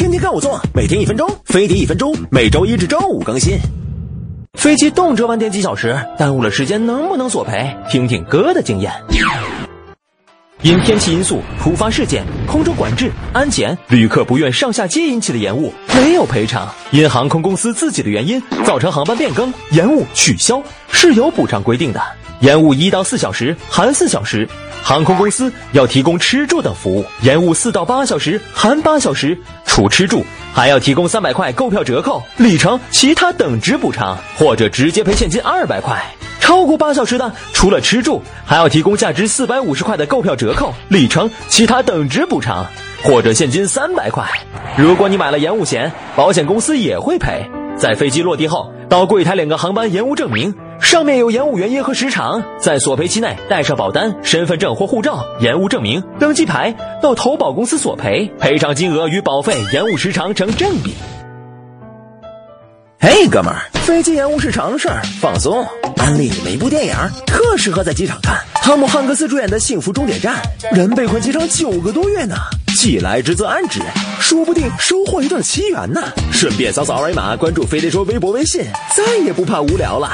天天看我做，每天一分钟，飞碟一分钟，每周一至周五更新。飞机动辄晚点几小时，耽误了时间能不能索赔？听听哥的经验。因天气因素、突发事件、空中管制、安检、旅客不愿上下机引起的延误，没有赔偿。因航空公司自己的原因造成航班变更、延误、取消，是有补偿规定的。延误一到四小时含四小时，航空公司要提供吃住等服务；延误四到八小时含八小时，除吃住还要提供三百块购票折扣、里程、其他等值补偿，或者直接赔现金二百块。超过八小时的，除了吃住，还要提供价值四百五十块的购票折扣、里程、其他等值补偿，或者现金三百块。如果你买了延误险，保险公司也会赔。在飞机落地后，到柜台领个航班延误证明，上面有延误原因和时长。在索赔期内带上保单、身份证或护照、延误证明、登机牌，到投保公司索赔，赔偿金额与保费、延误时长成正比。嘿，哥们儿，飞机延误是常事儿，放松。安利你们一部电影，特适合在机场看。汤姆汉克斯主演的《幸福终点站》，人被困机场九个多月呢，既来之则安之，说不定收获一段奇缘呢。顺便扫扫二维码，关注飞碟说微博、微信，再也不怕无聊了。